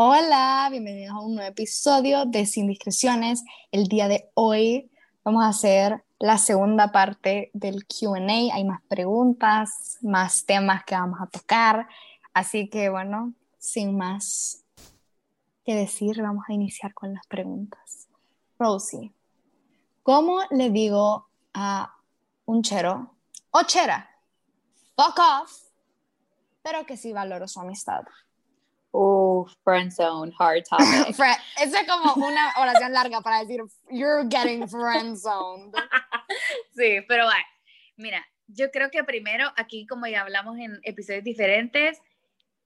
Hola, bienvenidos a un nuevo episodio de Sin Discreciones. El día de hoy vamos a hacer la segunda parte del QA. Hay más preguntas, más temas que vamos a tocar. Así que bueno, sin más que decir, vamos a iniciar con las preguntas. Rosie, ¿cómo le digo a un chero o chera? Fuck off, pero que sí valoro su amistad. Oh, friend zone, hard topic. Esa es como una oración larga para decir, you're getting friend zoned. sí, pero bueno, mira, yo creo que primero, aquí como ya hablamos en episodios diferentes,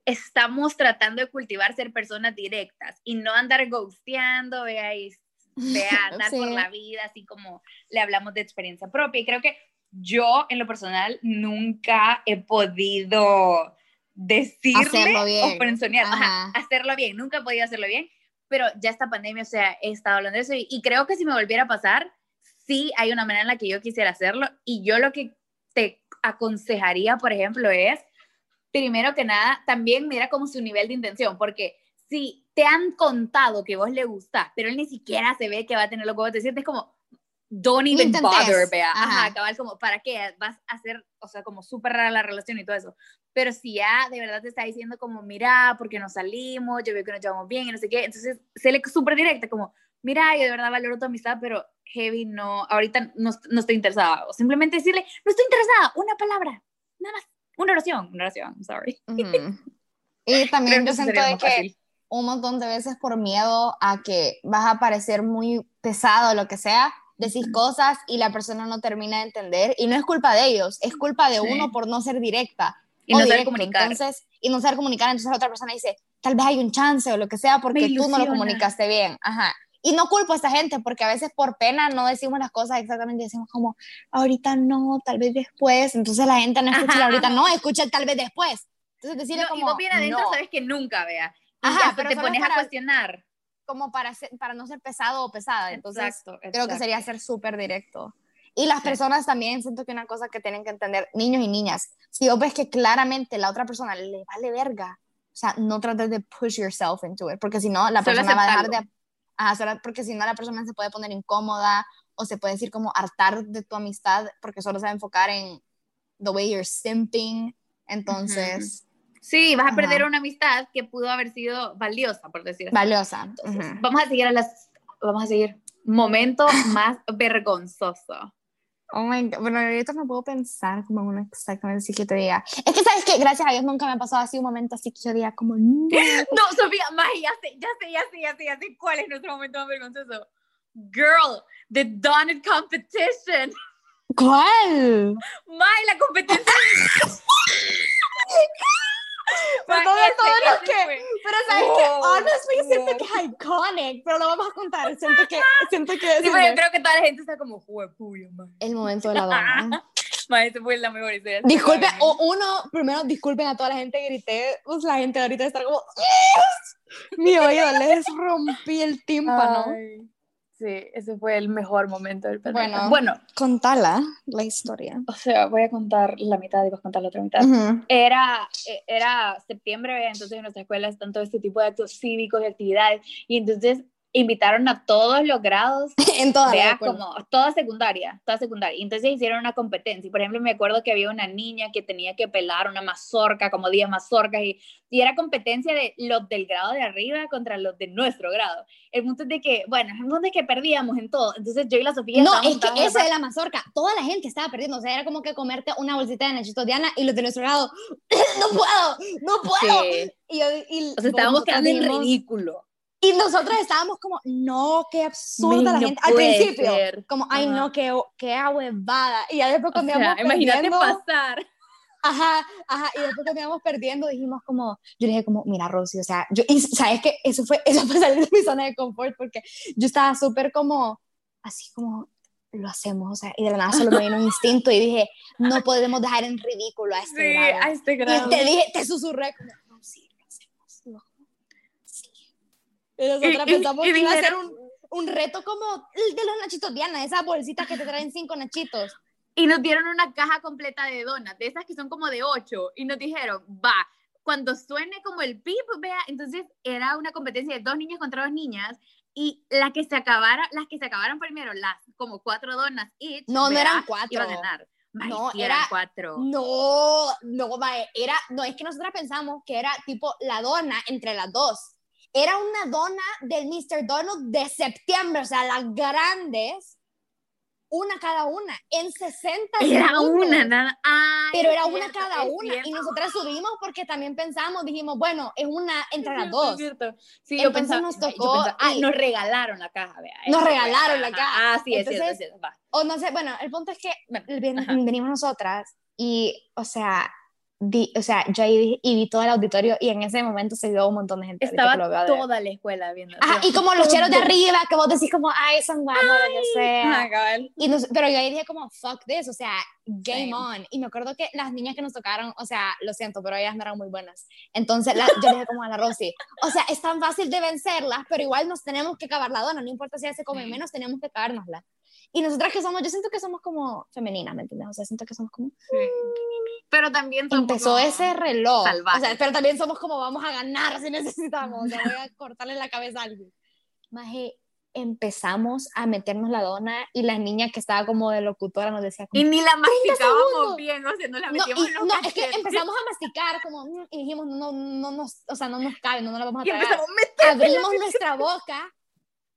estamos tratando de cultivar ser personas directas y no andar ghosteando, veáis, vea, andar por la vida, así como le hablamos de experiencia propia. Y creo que yo, en lo personal, nunca he podido decirle o hacerlo bien, nunca he podido hacerlo bien, pero ya esta pandemia, o sea, he estado hablando de eso y, creo que si me volviera a pasar, sí hay una manera en la que yo quisiera hacerlo y yo lo que te aconsejaría, por ejemplo, es, primero que nada, también mira como su nivel de intención, porque si te han contado que vos le gusta, pero él ni siquiera se ve que va a tener lo que vos te sientes como, don't even bother, vea. Ajá. Cabal, como, ¿para qué? Vas a hacer, o sea, como súper rara la relación y todo eso. Pero si ya de verdad te está diciendo como, mira, porque nos salimos, yo veo que nos llevamos bien y no sé qué, entonces se le súper directa, como, mira, yo de verdad valoro tu amistad, pero heavy, no, ahorita no, no estoy interesada. O simplemente decirle, no estoy interesada, una palabra, nada más, una oración, una oración, sorry. Y también yo siento de que un montón de veces por miedo a que vas a parecer muy pesado o lo que sea, decís cosas y la persona no termina de entender y no es culpa de ellos, es culpa de uno por no ser directa. Y no saber comunicar. Entonces, y no saber comunicar, entonces la otra persona dice, tal vez hay un chance o lo que sea porque tú no lo comunicaste bien. Ajá. Y no culpo a esta gente porque a veces por pena no decimos las cosas exactamente, decimos como, ahorita no, tal vez después. Entonces la gente no escucha ahorita no, escucha tal vez después. Entonces decirle como, y vos bien adentro sabes que nunca vea. Ajá, pero te pones a cuestionar como para, para no ser pesado o pesada. Entonces, creo que sería ser súper directo. Y las personas también, siento que una cosa que tienen que entender, niños y niñas, si vos ves que claramente la otra persona le vale verga, o sea, no trates de push yourself into it, porque si no, la persona va a dejar de... Ajá, porque si no, la persona se puede poner incómoda o se puede decir como hartar de tu amistad porque solo se va a enfocar en the way you're simping. Entonces, Sí, vas a perder una amistad que pudo haber sido valiosa, por decir así. Valiosa. Vamos a seguir a las, vamos a seguir, momento más vergonzoso. Oh my God. Bueno, ahorita no puedo pensar como uno exactamente así que te diga. Es que sabes que gracias a Dios nunca me ha pasado así un momento así que yo diga como no. No, Sofía, más ya sé, ya sé, ya sé, ya sé, ya sé cuál es nuestro momento más vergonzoso. Girl, the Donut competition. ¿Cuál? May, la competencia. pero todo, todo lo que, pero sabes que honestly siento que es iconic pero lo vamos a contar siento que siento que sí, pero yo creo que toda la gente está como juepuyo el momento de la dona ese fue la mejor idea. Disculpen, o uno, primero disculpen a toda la gente que grité, pues la gente ahorita está como, mi oído les rompí el tímpano. Ay. Sí, ese fue el mejor momento del Bueno, bueno, contala la historia. O sea, voy a contar la mitad y vas a contar la otra mitad. era, eh, era septiembre, entonces en nuestra escuela están todo este tipo de actos cívicos y actividades. Y entonces invitaron a todos los grados, en toda vea, como toda secundaria, toda secundaria. Y entonces hicieron una competencia. Por ejemplo, me acuerdo que había una niña que tenía que pelar una mazorca, como 10 mazorcas, y, y era competencia de los del grado de arriba contra los de nuestro grado. El punto es de que, bueno, el punto es que perdíamos en todo. Entonces yo y la Sofía... No, es que esa de la mazorca, toda la gente estaba perdiendo. O sea, era como que comerte una bolsita de Nachito Diana y los de nuestro grado, no puedo, no puedo. Y, yo, y, o sea, estábamos quedando en ridículo. Y nosotros estábamos como, no, qué absurda la gente. Al principio, como, ay, no, qué, qué ahuevada. Y ya después cuando íbamos Imagínate pasar. Ajá, ajá, y después cuando íbamos perdiendo dijimos como, yo dije como, mira Rosy, o sea, yo, y sabes que eso fue, eso fue salir de mi zona de confort porque yo estaba súper como, así como, lo hacemos, o sea, y de la nada solo me vino un instinto y dije, no podemos dejar en ridículo a este sí, grado. a este grado. Y te dije, te susurré como, Y nosotros pensamos que iba a ser un, un, reto como el de los nachitos Diana, esas bolsitas que te traen cinco nachitos. Y nos dieron una caja completa de donas, de esas que son como de ocho, y nos dijeron, va, cuando suene como el pip, vea, entonces era una competencia de dos niños contra dos niñas y la que se acabara, las que se acabaron primero, las como cuatro donas each, No, no eran cuatro. iba a ganar. No, eran era- cuatro. No, no, mae, era, no, es que nosotras pensamos que era tipo la dona entre las dos. Era una dona del Mr. Donald de septiembre, o sea, las grandes, una cada una, en 60 Era segundos. una, nada. Ay, Pero era una cada una. cierto. Y nosotras subimos porque también pensamos, dijimos, bueno, es una entre las dos. es cierto. Sí, yo pensaba, nos yo tocó pensaba, nos regalaron la caja, vea. Nos regalaron la caja. Ah, sí, es cierto, es cierto, va. O no sé, bueno, el punto es que Bueno, venimos nosotras y, o sea, di- o sea, yo ahí vi- y vi todo el auditorio y en ese momento se vio un montón de gente. Estaba toda la escuela viendo. Ajá, y como los cheros de arriba, que vos decís como, ay, son guapos, lo que sea. Y nos- pero yo ahí dije como, fuck this, o sea, game Same. on. Y me acuerdo que las niñas que nos tocaron, o sea, lo siento, pero ellas no eran muy buenas. Entonces la- yo dije como a la Rosy, o sea, es tan fácil de vencerlas, pero igual nos tenemos que acabar la dona, no importa si ellas se comen Sí. menos, tenemos que acabárnosla. Y nosotras que somos, yo siento que somos como femeninas, ¿me entiendes? O sea, siento que somos como... Sí. Pero también Empezó ese reloj. salvajes. O sea, pero también somos como vamos a ganar si necesitamos. O sea, voy a cortarle la cabeza a alguien. Maje, empezamos a meternos la dona y la niña que estaba como de locutora nos decía como, Y ni la masticábamos bien, o sea, no la no, metíamos y- en los no, es que empezamos a masticar como mm, y dijimos no no nos o sea no nos cabe no, no la vamos a tragar abrimos nuestra boca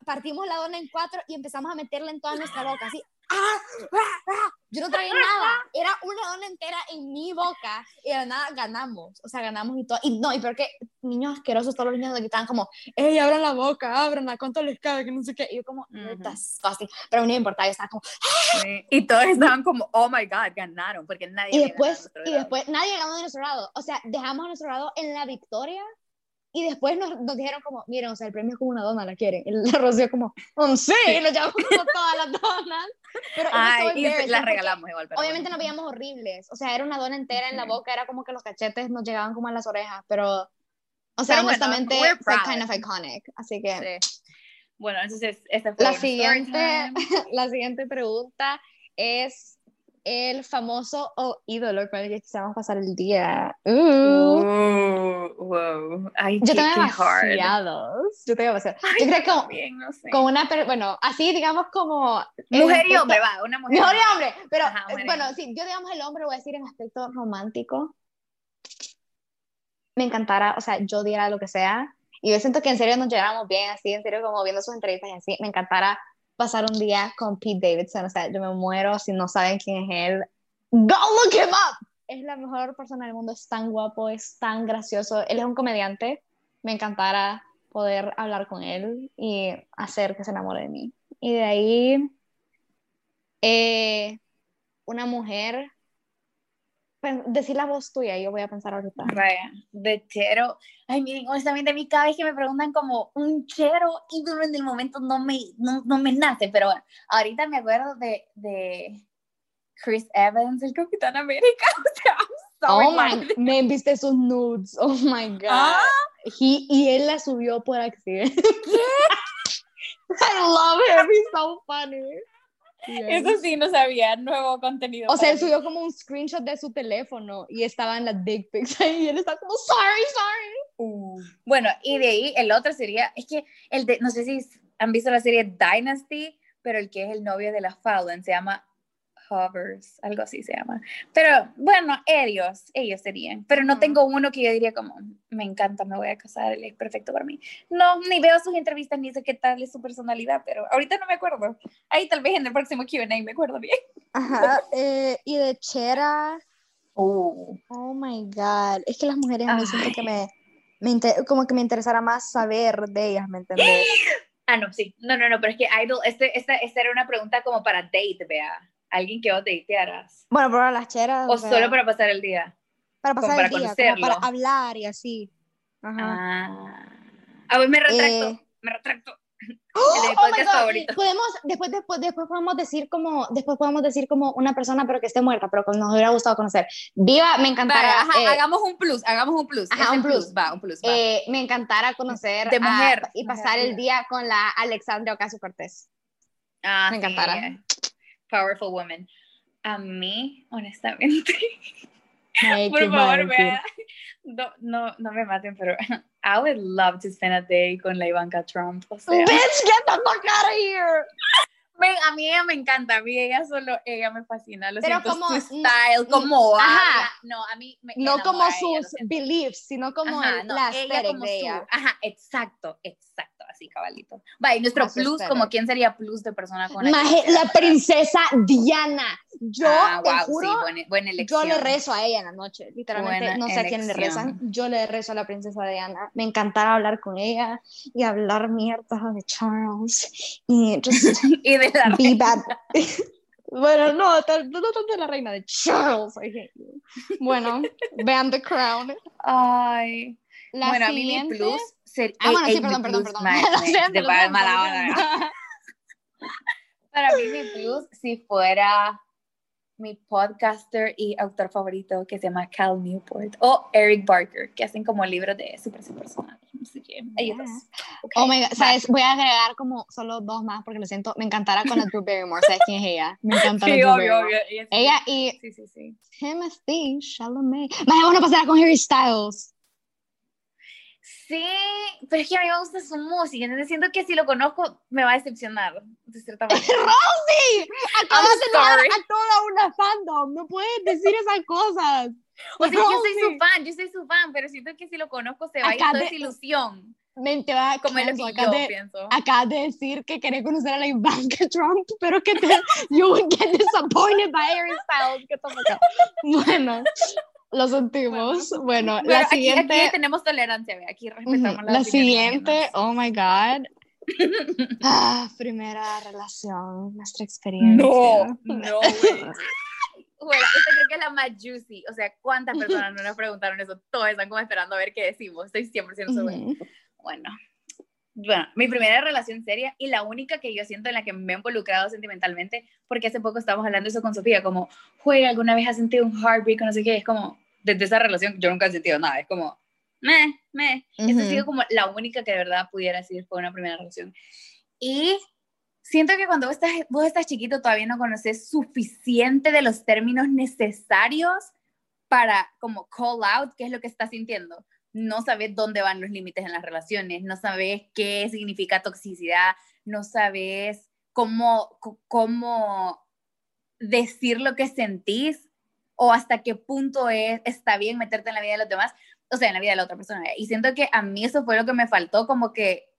partimos la dona en cuatro y empezamos a meterla en toda nuestra boca así ¡Ah! ¡Ah! ¡Ah! yo no tragué nada era una dona entera en mi boca y de nada ganamos o sea ganamos y todo y no y peor que niños asquerosos todos los niños nos gritaban como ¡Ey, abran la boca abranla cuánto les cabe que no sé qué y yo como Ujú. disgusting pero no me importaba yo estaba como Sí. Y todos estaban como, oh my god, ganaron, porque nadie Y después, a y después, nadie ganó de nuestro lado. O sea, dejamos a nuestro lado en la victoria y después nos, nos dijeron como, miren, o sea, el premio es como una dona, ¿la quieren? Y la Rocío como, "Mm, sí, y nos llevamos como todas las donas. Pero Ay, y las regalamos igual. Pero Obviamente bueno. nos veíamos horribles. O sea, era una dona entera en la boca, era como que los cachetes nos llegaban como a las orejas, pero, o sea, Pero bueno, honestamente, we're fue kind of iconic. Así que, Sí. Bueno, entonces, esta fue la siguiente, la siguiente pregunta es el famoso o ídolo con el que quisiéramos pasar el día. Uh. Uh, wow. Ay, Yo tengo demasiados. Yo tengo demasiados. Ay, Yo creo que como, también, no sé. con una, bueno, así digamos como... Mujer y hombre, va, una mujer. Mujer y hombre, pero Ajá, bueno, sí, yo digamos el hombre, voy a decir en aspecto romántico. Me encantara, o sea, yo diera lo que sea. Y yo siento que en serio nos lleváramos bien, así, en serio, como viendo sus entrevistas y así. Me encantara pasar un día con Pete Davidson, o sea, yo me muero si no saben quién es él. Go look him up. Es la mejor persona del mundo, es tan guapo, es tan gracioso. Él es un comediante. Me encantara poder hablar con él y hacer que se enamore de mí. Y de ahí, eh, una mujer, decir la voz tuya, yo voy a pensar ahorita. Vaya, de chero. Ay, miren, honestamente, a mí cada vez que me preguntan como un chero ídolo en el momento no me, no, no me nace, pero bueno, ahorita me acuerdo de, de Chris Evans, el Capitán América. O sea, I'm Oh my, me viste sus nudes, oh my god. Ah. He- y él la subió por accidente. I love him, he's so funny. Eso sí, no sabía, nuevo contenido. O sea, él subió como un screenshot de su teléfono y estaban las dick pics ahí y él está como, sorry, sorry. Uh, Bueno, y de ahí el otro sería, es que el de, no sé si han visto la serie Dynasty, pero el que es el novio de la Fallon se llama Hovers, algo así se llama. Pero bueno, ellos, ellos serían. Pero no tengo uno que yo diría como, me encanta, me voy a casar, él es perfecto para mí. No, ni veo sus entrevistas ni sé qué tal es su personalidad, pero ahorita no me acuerdo. Ahí tal vez en el próximo QA me acuerdo bien. Ajá, eh, y de Chera, Uh, oh my god, es que las mujeres a mí siento que me, me inter- como que me interesara más saber de ellas, ¿me entendés? Ah, no, sí. No, no, no, pero es que Idol, este, esta, esta era una pregunta como para date, vea. Alguien que vos datearas. Bueno, pero las cheras. O sea, solo para pasar el día. para como pasar para el día, como conocerlo. para hablar y así. Ajá. Ah. A ver, me retracto. Eh. Me retracto. ¡Oh, El podcast favorito. Podemos, después, después, después podemos decir como, después podemos decir como una persona pero que esté muerta, pero que nos hubiera gustado conocer. Viva, me encantará. Ajá, eh, hagamos un plus, hagamos un plus. ajá, un el plus. Va, un plus, va. eh, me encanara conocer De a- mujer. y Mujer, pasar el mujer. día con la Alexandria Ocasio Cortés. ah, me sí, encantara. eh. Powerful woman. A mí, honestamente, Por favor, vea. No, no, no me maten, pero I would love to spend a day con la Ivanka Trump. O sea. Bitch, get the fuck out of here. a mí ella me encanta, a mí ella solo, ella me fascina, lo Pero siento, como- su style, como Ajá. no, a mí me No como ella, sus siento. beliefs, sino como Ajá, el- no, la ella como de su- ella. Ajá, exacto, exacto, así cabalito. Va, y nuestro su plus, como quién sería plus de persona con Maje, la princesa Diana. Yo ah, te wow, juro, sí, buena, buena yo elección. le rezo a ella en la noche. Literalmente, Buena no sé a quién le rezan. elección. Yo le rezo a la princesa Diana. Me encantará hablar con ella y hablar mierda de Charles. Y just y de la be bad. Bueno, no, no tanto de la reina de Charles. I hate you. Bueno, vean The Crown. Ay. La bueno, a mí mi siguiente. plus sería. Ah, bueno, sí, perdón, perdón, perdón. Para mí mi plus si fuera mi podcaster y autor favorito que se llama Cal Newport o Eric Barker, que hacen como libros de superación personal. Así que ellos dos. Ok, Oh my god. ¿sabes? Voy a agregar como solo dos más porque lo siento. Me encantará con la Drew Barrymore. ¿Sabes quién es ella? Me encanta la Sí, Drew obvio. Ella sí. Ella y Sí, sí, sí. Timothy Chalamet. Más vamos a pasar con Harry Styles. Sí, pero es que a mí me gusta su música, entonces siento que si lo conozco me va a decepcionar, de cierta manera. ¡Rosy! Acabas de a toda una fandom. No puedes decir esas cosas. O sea, yo soy su fan, yo soy su fan, pero siento que si lo conozco se va a ir toda de- esa ilusión, Men, te va como es lo que yo de, pienso. acabas de decir que querés conocer a la Ivanka Trump, pero que te, you would get disappointed by Harry Styles. Out. Bueno, lo sentimos. Bueno, Bueno, la aquí, siguiente. aquí tenemos tolerancia, ve, aquí respetamos La opiniones siguiente, oh my god. Ah, primera relación, nuestra experiencia. No, no. Bueno, esta creo que es la más juicy. O sea, ¿cuántas personas no nos preguntaron eso? Todos están como esperando a ver qué decimos. Estoy 100% segura. Ujú. Bueno, bueno, mi primera relación seria y la única que yo siento en la que me he involucrado sentimentalmente, porque hace poco estábamos hablando eso con Sofía, como, juega, ¿alguna vez has sentido un heartbreak o no sé qué? Es como, desde esa relación yo nunca he sentido nada, es como, meh, meh. Esa ha sido como la única que de verdad pudiera decir fue una primera relación. Y siento que cuando vos estás, vos estás chiquito todavía no conoces suficiente de los términos necesarios para como call out qué es lo que estás sintiendo. No sabes dónde van los límites en las relaciones, no sabes qué significa toxicidad, no sabes cómo, cómo decir lo que sentís o hasta qué punto es, está bien meterte en la vida de los demás, o sea, en la vida de la otra persona. Y siento que a mí eso fue lo que me faltó, como que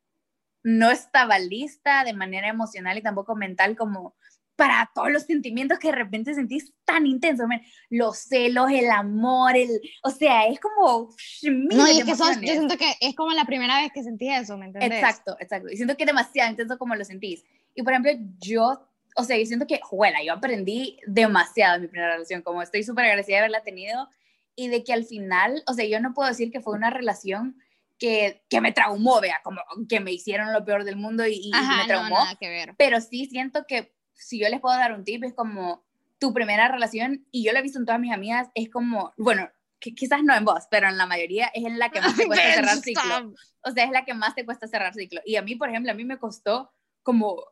no estaba lista de manera emocional y tampoco mental como para todos los sentimientos que de repente sentís tan intensos, los celos, el amor, el, o sea, es como No, y es que sos- yo siento que es como la primera vez que sentí eso, ¿me entiendes? Exacto, exacto. Y siento que es demasiado intenso como lo sentís. Y por ejemplo, yo, o sea, yo siento que, juela, yo aprendí demasiado en mi primera relación, como estoy súper agradecida de haberla tenido y de que al final, o sea, yo no puedo decir que fue una relación que, que me traumó, vea, como que me hicieron lo peor del mundo y, y Ajá, me no, traumó, nada que ver. pero sí siento que si yo les puedo dar un tip, es como tu primera relación, y yo lo he visto en todas mis amigas, es como, bueno, que quizás no en vos, pero en la mayoría es en la que más te cuesta cerrar ciclo. O sea, es la que más te cuesta cerrar ciclo. Y a mí, por ejemplo, a mí me costó como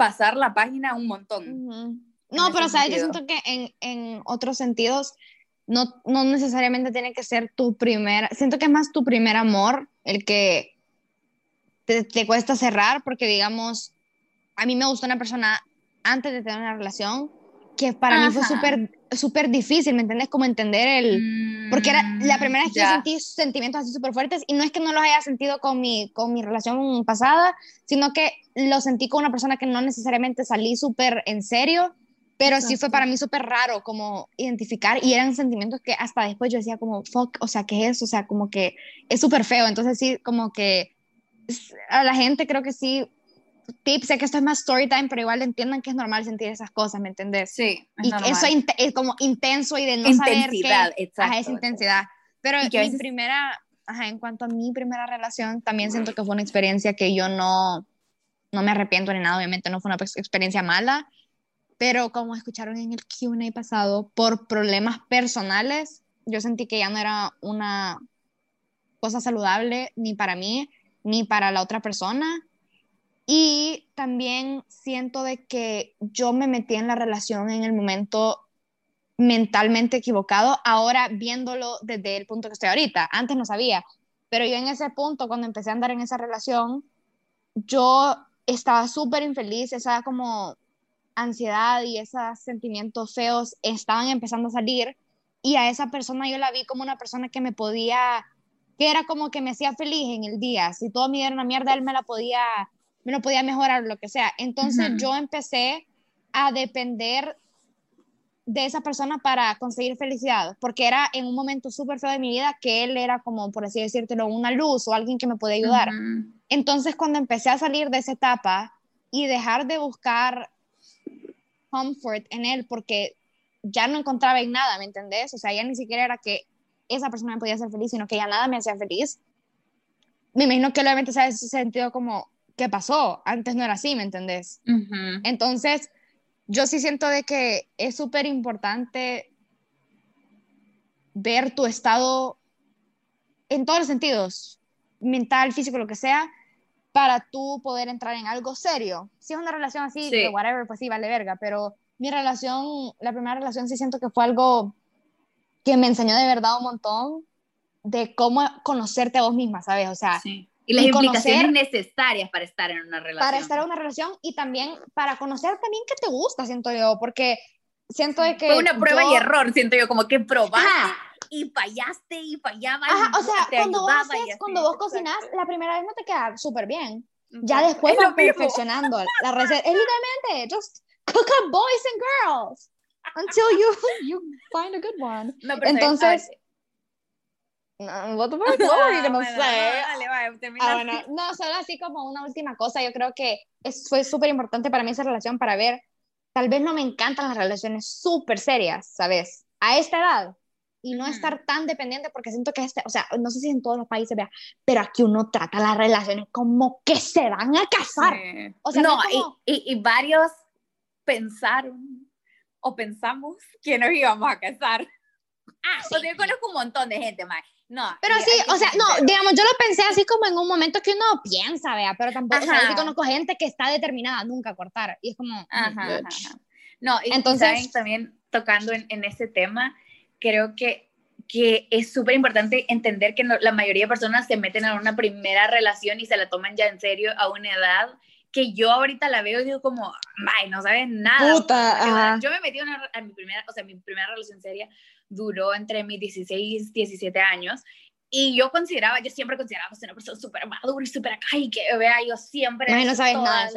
pasar la página un montón. No, pero sabes, yo sentido. siento que en, en otros sentidos no, no necesariamente tiene que ser tu primer, siento que es más tu primer amor el que te, te cuesta cerrar, porque digamos, a mí me gustó una persona antes de tener una relación que para mí fue súper súper difícil, ¿me entiendes? Como entender el... Porque era la primera vez que yo Mm, sentí sentimientos así súper fuertes y no es que no los haya sentido con mi, con mi relación pasada, sino que lo sentí con una persona que no necesariamente salí súper en serio, pero sí fue Exacto. para mí súper raro como identificar y eran sentimientos que hasta después yo decía como, fuck, o sea, ¿qué es eso? O sea, como que es súper feo, entonces sí, como que a la gente creo que sí, tips, sé que esto es más story time, pero igual entiendan que es normal sentir esas cosas, ¿me entendés? Sí, es y normal. eso inte- es como intenso y de no saber intensidad, qué, exacto. ajá, esa exacto. intensidad. Pero que mi veces- primera, ajá, en cuanto a mi primera relación, también siento que fue una experiencia que yo no, no me arrepiento ni nada, obviamente no fue una ex- experiencia mala, pero como escucharon en el Q&A pasado, por problemas personales, yo sentí que ya no era una cosa saludable ni para mí, ni para la otra persona. Y también siento de que yo me metí en la relación en el momento mentalmente equivocado, ahora viéndolo desde el punto que estoy ahorita. Antes no sabía, pero yo en ese punto, cuando empecé a andar en esa relación, yo estaba súper infeliz, esa como ansiedad y esos sentimientos feos estaban empezando a salir y a esa persona yo la vi como una persona que me podía, que era como que me hacía feliz en el día, si todo me era una mierda, él me la podía, me lo podía mejorar, lo que sea. Entonces yo empecé a depender de esa persona para conseguir felicidad, porque era en un momento súper feo de mi vida que él era como, por así decírtelo, una luz o alguien que me podía ayudar. Entonces, cuando empecé a salir de esa etapa y dejar de buscar comfort en él, porque ya no encontraba en nada, ¿me entendés? O sea, ya ni siquiera era que esa persona me podía hacer feliz, sino que ya nada me hacía feliz. Me imagino que obviamente se ha sentido como, ¿qué pasó? Antes no era así, ¿me entendés? Entonces, yo sí siento de que es súper importante ver tu estado en todos los sentidos, mental, físico, lo que sea, para tú poder entrar en algo serio. Si es una relación así, de whatever, pues sí, vale verga, pero mi relación, la primera relación sí siento que fue algo que me enseñó de verdad un montón de cómo conocerte a vos misma, ¿sabes? O sea, y las implicaciones necesarias para estar en una relación. Para estar en una relación y también para conocer también qué te gusta, siento yo, porque siento de que... Fue una prueba y error, siento yo, como que probaste y fallaste y fallabas. Ajá, o sea, cuando vos, haces, cuando vos cocinas, la primera vez no te queda súper bien. Ya después vas perfeccionando la receta. Es literalmente, just cook up boys and girls until you, you find a good one. No, Entonces, no, what the fuck? No, no, sé. Vale, vale, ah, bueno, no, solo así como una última cosa, yo creo que es, fue súper importante para mí esa relación para ver, tal vez no me encantan las relaciones súper serias, ¿sabes? A esta edad. Y no estar tan dependiente porque siento que este, o sea, no sé si en todos los países vea, pero aquí uno trata las relaciones como que se van a casar. O sea, no, y, y, varios pensaron o pensamos que nos íbamos a casar. Ah, sí. yo conozco un montón de gente, más no. Pero sí, o sea, no, digamos, yo lo pensé así como en un momento que uno piensa, vea, pero tampoco, o sea, conozco gente que está determinada a nunca cortar, y es como... Ajá, No, y entonces también tocando en, en ese tema, creo que, que es súper importante entender que la mayoría de personas se meten en una primera relación y se la toman ya en serio a una edad que yo ahorita la veo y digo como, ay, no sabes nada. Puta, yo me metí en mi primera, o sea, mi primera relación seria duró entre mis 16 y 17 años. Y yo consideraba, yo siempre consideraba ser una persona súper madura y súper acá y que vea, yo siempre... No, no sabes nada,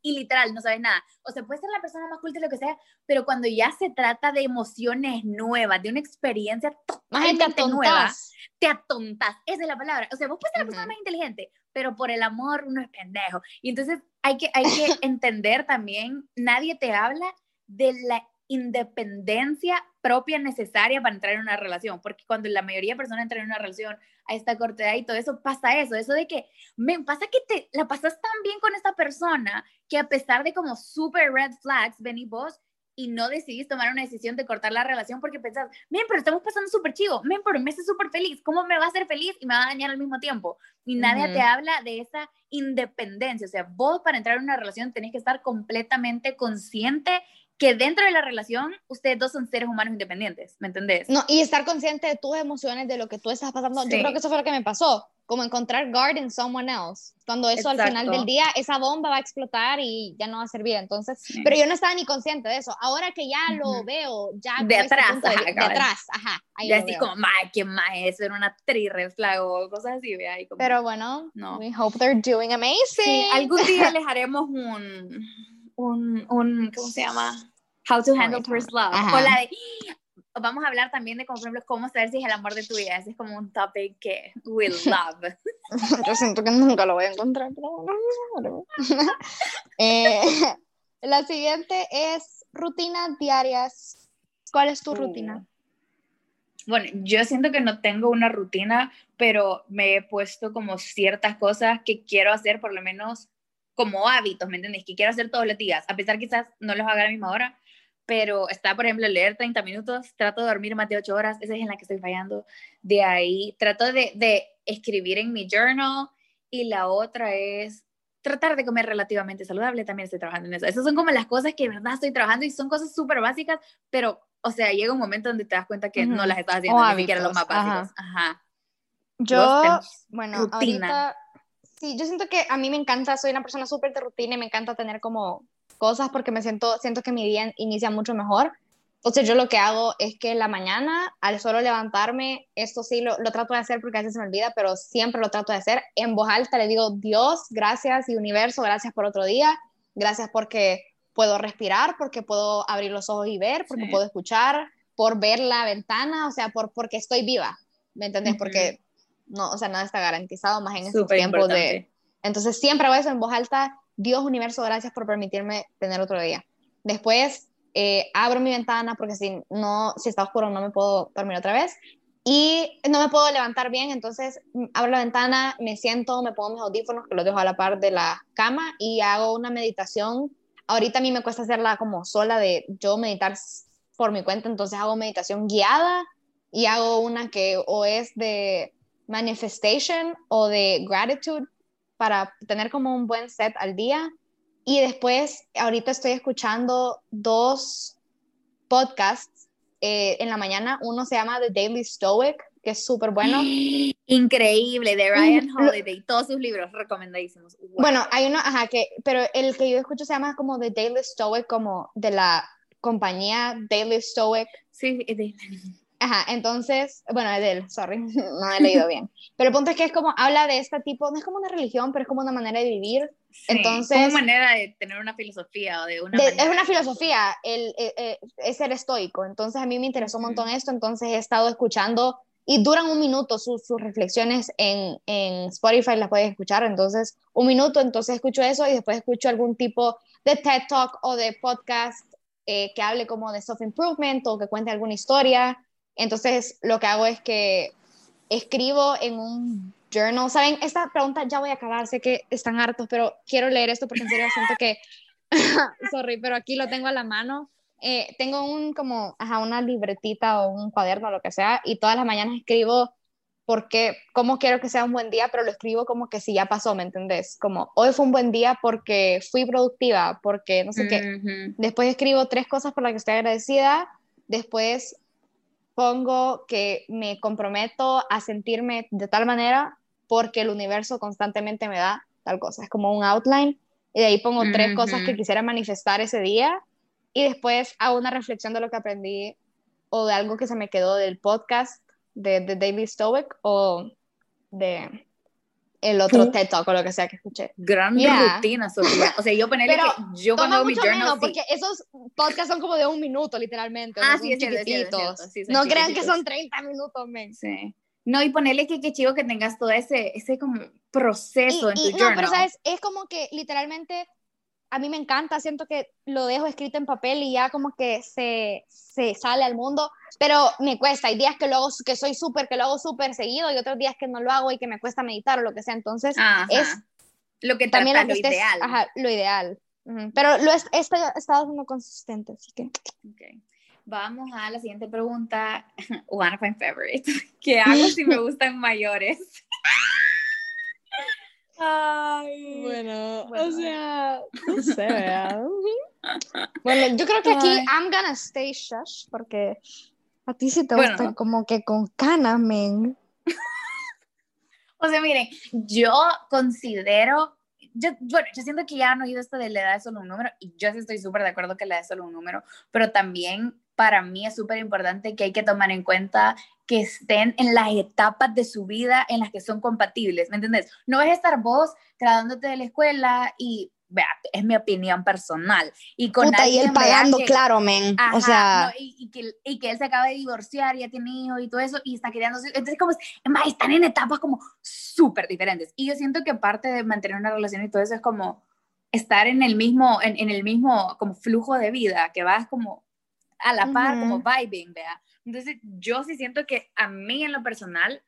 y, literal, no sabes nada. O sea, puede ser la persona más culta, lo que sea, pero cuando ya se trata de emociones nuevas, de una experiencia totalmente nueva, te atontas. Esa es la palabra. O sea, vos puedes ser la persona más inteligente, pero por el amor uno es pendejo. Y entonces hay que, hay que entender también, nadie te habla de la independencia propia necesaria para entrar en una relación, porque cuando la mayoría de personas entran en una relación a esta corta edad y todo eso, pasa eso, eso de que, me pasa que te la pasas tan bien con esta persona que a pesar de como super red flags, ven y vos, y no decidís tomar una decisión de cortar la relación porque pensás, men, pero estamos pasando súper chido, men, pero me hace súper feliz, ¿cómo me va a hacer feliz y me va a dañar al mismo tiempo? Y nadie te habla de esa independencia, o sea, vos para entrar en una relación tenés que estar completamente consciente que dentro de la relación ustedes dos son seres humanos independientes, ¿me entendés? No, y estar consciente de tus emociones, de lo que tú estás pasando. Yo creo que eso fue lo que me pasó, como encontrar guard in someone else. Cuando eso al final del día, esa bomba va a explotar y ya no va a servir. Entonces, pero yo no estaba ni consciente de eso. Ahora que ya lo veo, ya de atrás, de, de, atrás, ajá. Ahí ya así como, ¿quién más es? Era una tri red flag o cosas así, ve ahí como, Pero bueno, no. we hope they're doing amazing. Sí, algún día les haremos un, un, un, ¿cómo se llama? How to handle first love. O la de, vamos a hablar también de, como, por ejemplo, cómo saber si es el amor de tu vida. Ese es como un topic que we love. Yo siento que nunca lo voy a encontrar. eh, la siguiente es rutinas diarias. ¿Cuál es tu rutina? Uh. Bueno, yo siento que no tengo una rutina, pero me he puesto como ciertas cosas que quiero hacer, por lo menos como hábitos, ¿me entiendes? Que quiero hacer todos los días, a pesar quizás no los haga a la misma hora, pero está, por ejemplo, leer 30 minutos, trato de dormir más de 8 horas, esa es en la que estoy fallando. De ahí, trato de, de escribir en mi journal y la otra es tratar de comer relativamente saludable, también estoy trabajando en eso. Esas son como las cosas que de verdad estoy trabajando y son cosas súper básicas, pero o sea, llega un momento donde te das cuenta que no las estás haciendo ni siquiera los más básicos. Ajá. Yo, bueno, ahorita, sí, yo siento que a mí me encanta, soy una persona súper de rutina y me encanta tener como cosas porque me siento, siento que mi día inicia mucho mejor. Entonces yo lo que hago es que en la mañana, al solo levantarme, esto sí lo, lo, trato de hacer porque a veces se me olvida, pero siempre lo trato de hacer. En voz alta le digo, Dios, gracias y universo, gracias por otro día, gracias porque puedo respirar, porque puedo abrir los ojos y ver, porque puedo escuchar, por ver la ventana, o sea, por, porque estoy viva, ¿me entendés? Porque no, o sea, nada está garantizado más en estos tiempos de... Entonces siempre hago eso en voz alta, Dios, universo, gracias por permitirme tener otro día. Después eh, abro mi ventana porque si no, si está oscuro no me puedo dormir otra vez y no me puedo levantar bien, entonces mm, abro la ventana, me siento, me pongo mis audífonos que los dejo a la par de la cama y hago una meditación. Ahorita a mí me cuesta hacerla como sola de yo meditar por mi cuenta, entonces hago meditación guiada y hago una que o es de manifestation o de gratitude para tener como un buen set al día. Y después, ahorita estoy escuchando dos podcasts eh, en la mañana. Uno se llama The Daily Stoic, que es súper bueno. Increíble, de Ryan Holiday, todos sus libros recomendadísimos. Bueno, hay uno, ajá, que, pero el que yo escucho se llama como The Daily Stoic, como de la compañía Daily Stoic. Sí, Ajá, entonces, bueno, es de él, sorry, no he leído bien. Pero el punto es que es como, habla de este tipo, no es como una religión, pero es como una manera de vivir. entonces, como una manera de tener una filosofía o de una... es una filosofía, el, eh, eh, es ser estoico. Entonces a mí me interesó un montón esto, entonces he estado escuchando y duran un minuto sus, sus reflexiones en, en, Spotify, las puedes escuchar, entonces un minuto, entonces escucho eso y después escucho algún tipo de TED Talk o de podcast eh, que hable como de self-improvement o que cuente alguna historia entonces, lo que hago es que escribo en un journal. Saben, esta pregunta ya voy a acabar, sé que están hartos, pero quiero leer esto porque en serio siento que, sorry, pero aquí lo tengo a la mano. Eh, tengo un como, ajá, una libretita o un cuaderno o lo que sea, y todas las mañanas escribo porque, cómo quiero que sea un buen día, pero lo escribo como que si ya pasó, ¿me entendés? Como, hoy fue un buen día porque fui productiva, porque no sé qué. Después escribo tres cosas por las que estoy agradecida. Después pongo que me comprometo a sentirme de tal manera porque el universo constantemente me da tal cosa. Es como un outline y de ahí pongo tres cosas que quisiera manifestar ese día y después hago una reflexión de lo que aprendí o de algo que se me quedó del podcast de, de Daily Stoic o de el otro TED Talk o lo que sea que escuché. Gran rutina, Sofía. O sea, yo ponerle que yo cuando hago mi journal... Menos, porque esos podcasts son como de un minuto, literalmente. Ah, sí, es chiquititos. Sí, no crean que son 30 minutos, men. Sí. No, y ponerle que qué chido que tengas todo ese, ese como proceso en tu no, journal. pero sabes, es como que literalmente a mí me encanta, siento que lo dejo escrito en papel y ya como que se, se sale al mundo, pero me cuesta, hay días que lo hago, que soy súper, que lo hago súper seguido y otros días que no lo hago y que me cuesta meditar o lo que sea, entonces es lo que también lo, ideal. Ajá, lo ideal. Pero lo he, estado siendo consistente, así que... Okay. Vamos a la siguiente pregunta. One of my favorites. ¿Qué hago si me gustan mayores? Ay, bueno, o sea, no sé, ¿verdad? bueno, yo creo que aquí I'm gonna stay shush porque a ti sí te gusta como que con canas, men. o sea, miren, yo considero, yo, bueno, yo siento que ya han oído esto de la edad es solo un número y yo sí estoy súper de acuerdo que la edad es solo un número, pero también para mí es súper importante que hay que tomar en cuenta que estén en las etapas de su vida en las que son compatibles, ¿me entiendes? No es estar vos graduándote de la escuela y vea, es mi opinión personal. Y con Puta, y él pagando, claro, men. o sea. y, que, y, que, él se acaba de divorciar, ya tiene hijos y todo eso, y está queriendo. Entonces, como, están en etapas como súper diferentes. Y yo siento que parte de mantener una relación y todo eso es como estar en el mismo, en, en el mismo como flujo de vida, que vas como a la par, como vibing, vea. Entonces, yo sí siento que a mí en lo personal,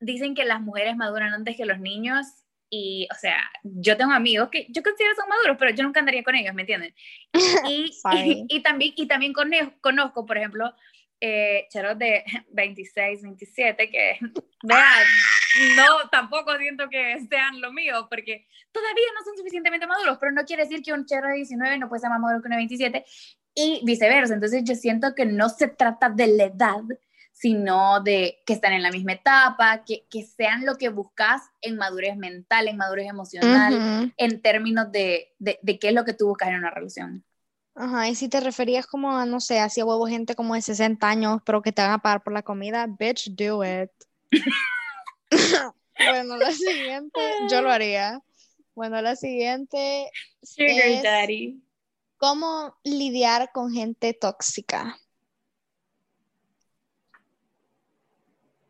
dicen que las mujeres maduran antes que los niños y, o sea, yo tengo amigos que yo considero son maduros, pero yo nunca andaría con ellos, ¿me entienden? Y, y, también, y también conozco, por ejemplo, eh, charos de 26, 27, que, vean, no, tampoco siento que sean lo mío, porque todavía no son suficientemente maduros, pero no quiere decir que un chero de 19 no puede ser más maduro que un de 27, y viceversa. Entonces yo siento que no se trata de la edad, sino de que están en la misma etapa, que, que sean lo que buscas en madurez mental, en madurez emocional, en términos de, de, de, qué es lo que tú buscas en una relación. Ajá, y si te referías como a, no sé, así a huevo gente como de 60 años, pero que te van a pagar por la comida, bitch, do it. bueno, la siguiente, yo lo haría. Bueno, la siguiente. Sugar Daddy. ¿Cómo lidiar con gente tóxica?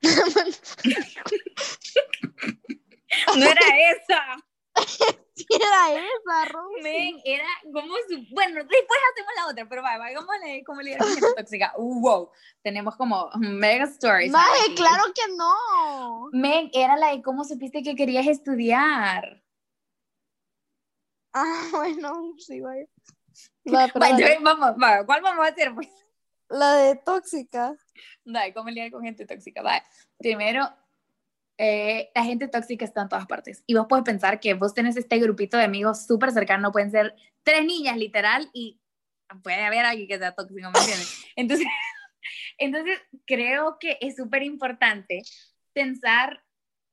no era esa. sí era esa, Rosy. Men, era como su... Bueno, después hacemos la otra, pero vaya, vamos a leer cómo lidiar con gente tóxica. Wow, tenemos como mega stories. Maje, claro que no. Men, era la de cómo supiste que querías estudiar. Ah, bueno, sí, vaya. vamos, vamos, ¿cuál vamos a hacer? Pues? La de tóxica. Dale, ¿cómo lidiar con gente tóxica? Vale. Primero, eh, la gente tóxica está en todas partes. Y vos puedes pensar que vos tenés este grupito de amigos súper cercano, pueden ser tres niñas literal, y puede haber alguien que sea tóxico, ¿me entiendes? Entonces, entonces creo que es súper importante pensar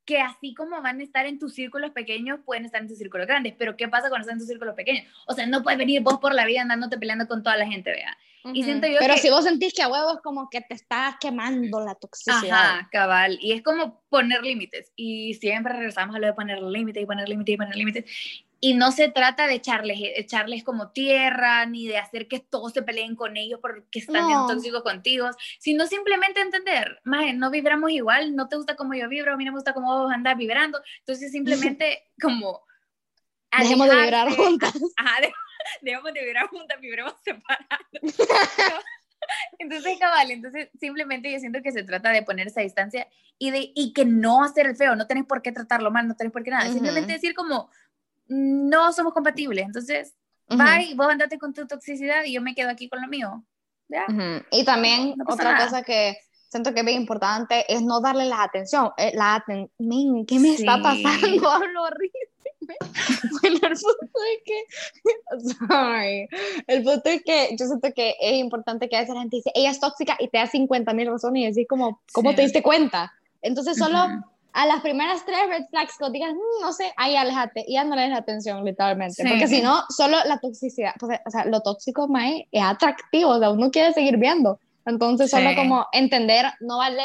que así como van a estar en tus círculos pequeños, pueden estar en tus círculos grandes. Pero ¿qué pasa cuando están en tus círculos pequeños? O sea, no puedes venir vos por la vida andándote peleando con toda la gente, vea. y siento yo Pero si vos sentís que a huevo es como que te está quemando la toxicidad. Ajá, cabal. Y es como poner límites. Y siempre regresamos a lo de poner límites y poner límites y poner límites. Y no se trata de echarles, echarles como tierra, ni de hacer que todos se peleen con ellos porque están en tóxicos contigo, sino simplemente entender, más no vibramos igual, no te gusta como yo vibro, a mí no me gusta cómo vos andas vibrando, entonces simplemente como... Dejemos de vibrar juntas. Ajá, dejemos de vibrar juntas, vibremos separados. Entonces, cabal, entonces simplemente yo siento que se trata de poner esa distancia y, de, y que no hacer el feo, no tenés por qué tratarlo mal, no tenés por qué nada, simplemente decir como, no somos compatibles. Entonces, bye, vos andate con tu toxicidad y yo me quedo aquí con lo mío. ¿Ya? Y también otra cosa que siento que es bien importante es no darle la atención. Eh, la aten ¿Qué me está pasando? Hablo horrible. bueno, el punto es que, sorry, el punto es que yo siento que es importante que a veces la gente dice, ella es tóxica y te da 50 mil razones y decir como, ¿cómo te diste cuenta? Entonces solo a las primeras tres red flags que digas, mm, no sé, ahí alejate y ya no le des atención, literalmente. Porque si no, solo la toxicidad, pues, o sea, lo tóxico, Mae, es atractivo, o sea, uno quiere seguir viendo. Entonces, solo como entender, no vale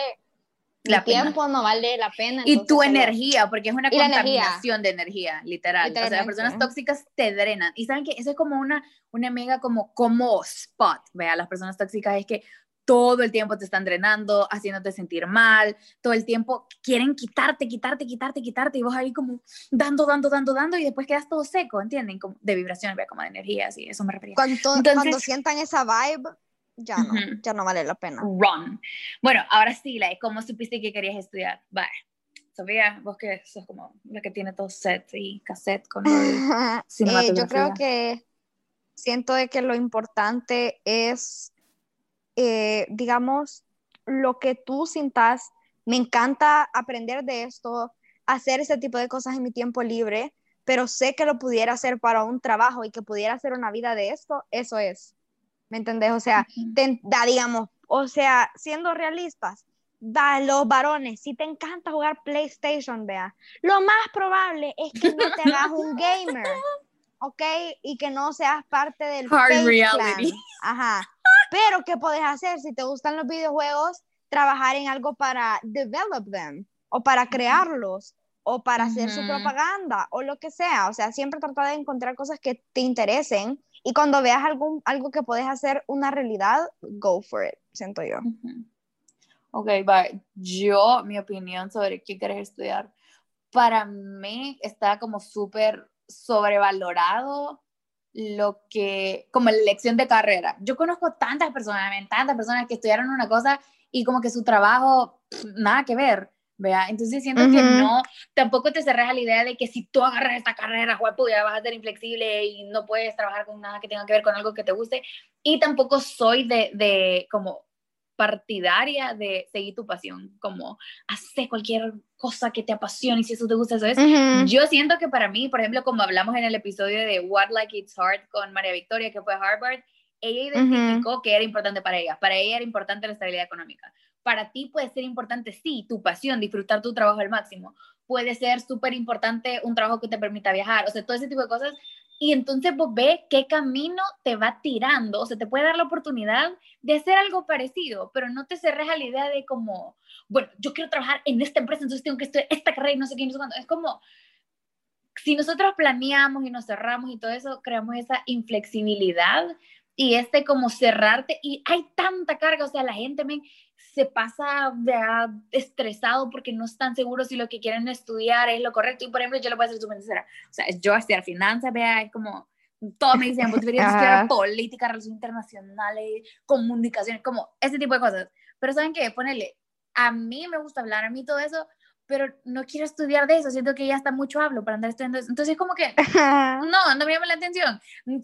la tiempo, no vale la pena. Y tu energía, porque es una contaminación de energía, literal. O sea, las personas tóxicas te drenan. Y saben que eso es como una, una mega como, como spot, vea, las personas tóxicas es que todo el tiempo te están drenando, haciéndote sentir mal, todo el tiempo quieren quitarte, quitarte, quitarte, quitarte, y vos ahí como dando, dando, dando, dando, y después quedas todo seco, ¿entienden? Como de vibración, como de energía, así, eso me refería. Cuando, cuando sientan esa vibe, ya no, ya no vale la pena. Run. Bueno, ahora sí, like, ¿cómo supiste que querías estudiar? Bye. Sofía, vos que sos como la que tiene todo set y cassette con eh, Yo creo que siento de que lo importante es eh, digamos, lo que tú sintas, me encanta aprender de esto, hacer ese tipo de cosas en mi tiempo libre, pero sé que lo pudiera hacer para un trabajo y que pudiera hacer una vida de esto, eso es. ¿Me entendés? O sea, da, digamos, o sea, siendo realistas, da, los varones, si te encanta jugar PlayStation, vea, lo más probable es que no te hagas un gamer, ¿ok? Y que no seas parte del Hard reality. Ajá. Pero, ¿qué puedes hacer si te gustan los videojuegos? Trabajar en algo para develop them o para crearlos o para hacer su propaganda o lo que sea. O sea, siempre trata de encontrar cosas que te interesen y cuando veas algún, algo que puedes hacer una realidad, go for it, siento yo. Ok, bye. Yo, mi opinión sobre qué quieres estudiar, para mí está como súper sobrevalorado lo que, como la elección de carrera. Yo conozco tantas personas, tantas personas que estudiaron una cosa y como que su trabajo, nada que ver, vea. Entonces siento que no, tampoco te cerras a la idea de que si tú agarras esta carrera, pues ya vas a ser inflexible y no puedes trabajar con nada que tenga que ver con algo que te guste. Y tampoco soy de, de como partidaria de seguir tu pasión, como hacer cualquier cosa que te apasione y si eso te gusta, eso es. Yo siento que para mí, por ejemplo, como hablamos en el episodio de What Like It's Hard con María Victoria, que fue Harvard, ella identificó que era importante para ella. Para ella era importante la estabilidad económica. Para ti puede ser importante, sí, tu pasión, disfrutar tu trabajo al máximo. Puede ser súper importante un trabajo que te permita viajar, o sea, todo ese tipo de cosas. Y entonces vos ves qué camino te va tirando, o sea, te puede dar la oportunidad de hacer algo parecido, pero no te cerres a la idea de como, bueno, yo quiero trabajar en esta empresa, entonces tengo que estudiar esta carrera y no sé qué, no sé cuánto. Es como, si nosotros planeamos y nos cerramos y todo eso, creamos esa inflexibilidad y este como cerrarte y hay tanta carga, o sea, la gente me, se pasa estresado porque no están seguros si lo que quieren estudiar es lo correcto. Y por ejemplo yo lo voy a hacer súper sincera, o sea, yo estudiar finanzas, vea, es como todo me dicen, vos deberías estudiar política, relaciones internacionales, comunicaciones, como ese tipo de cosas, pero ¿saben qué? Ponele, a mí me gusta hablar, a mí todo eso, pero no quiero estudiar de eso, siento que ya está mucho hablo para andar estudiando eso. Entonces, como que, no, no me llama la atención.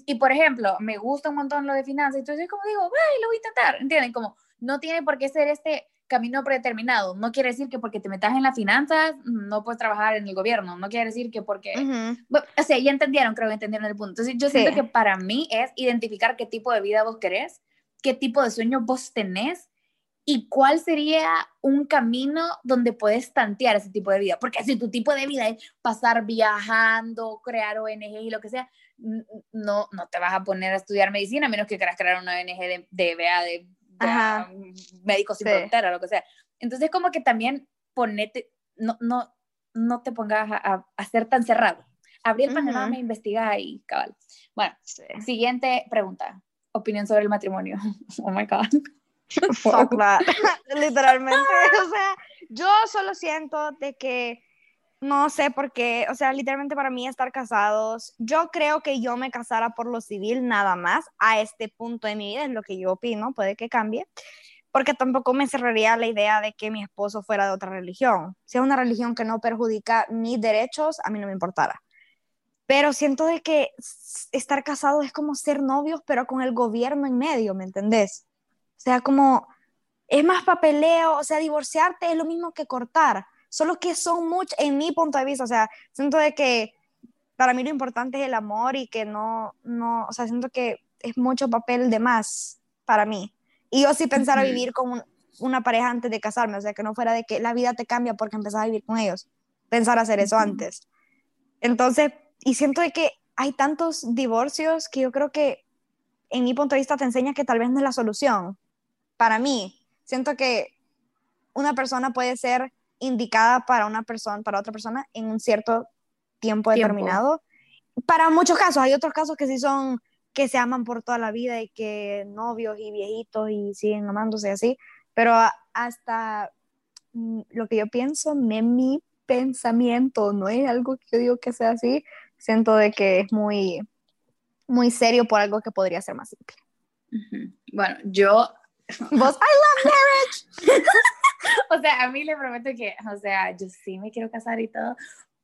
Y, por ejemplo, me gusta un montón lo de finanzas, entonces como digo, ay, lo voy a intentar, ¿entienden? Como, no tiene por qué ser este camino predeterminado. No quiere decir que porque te metas en las finanzas no puedes trabajar en el gobierno. No quiere decir que porque... o sea, ya entendieron, creo que entendieron el punto. Entonces, yo siento que para mí es identificar qué tipo de vida vos querés, qué tipo de sueño vos tenés y cuál sería un camino donde puedes tantear ese tipo de vida. Porque si tu tipo de vida es pasar viajando, crear ONG y lo que sea, no, no te vas a poner a estudiar medicina a menos que quieras crear una ONG de, de, de, de médicos sin frontera, lo que sea. Entonces, como que también ponete, no, no, no te pongas a, a, ser tan cerrado. Abrir el panorama, me investiga y cabal. Bueno, siguiente pregunta. Opinión sobre el matrimonio. Oh my God. Fuck Literalmente. o sea, yo solo siento de que no sé por qué, o sea, literalmente para mí estar casados, yo creo que yo me casara por lo civil nada más a este punto de mi vida, es lo que yo opino, puede que cambie, porque tampoco me cerraría la idea de que mi esposo fuera de otra religión. Si una religión que no perjudica mis derechos, a mí no me importara. Pero siento de que estar casado es como ser novios, pero con el gobierno en medio, ¿me entendés? O sea, como es más papeleo, o sea, divorciarte es lo mismo que cortar, solo que son muchos, en mi punto de vista, o sea, siento de que para mí lo importante es el amor y que no, no, o sea, siento que es mucho papel de más para mí. Y yo sí pensar a vivir con una pareja antes de casarme, o sea, que no fuera de que la vida te cambia porque empezás a vivir con ellos, pensar hacer eso antes. Entonces, y siento de que hay tantos divorcios que yo creo que en mi punto de vista te enseña que tal vez no es la solución para mí, siento que una persona puede ser indicada para una persona, para otra persona en un cierto tiempo, determinado. Para muchos casos, hay otros casos que sí son que se aman por toda la vida y que novios y viejitos y siguen amándose así, pero hasta mm, lo que yo pienso, mi pensamiento, no es algo que yo digo que sea así, siento de que es muy, muy serio por algo que podría ser más simple. Bueno, yo Vos, I love marriage. o sea, a mí le prometo que, o sea, yo sí me quiero casar y todo,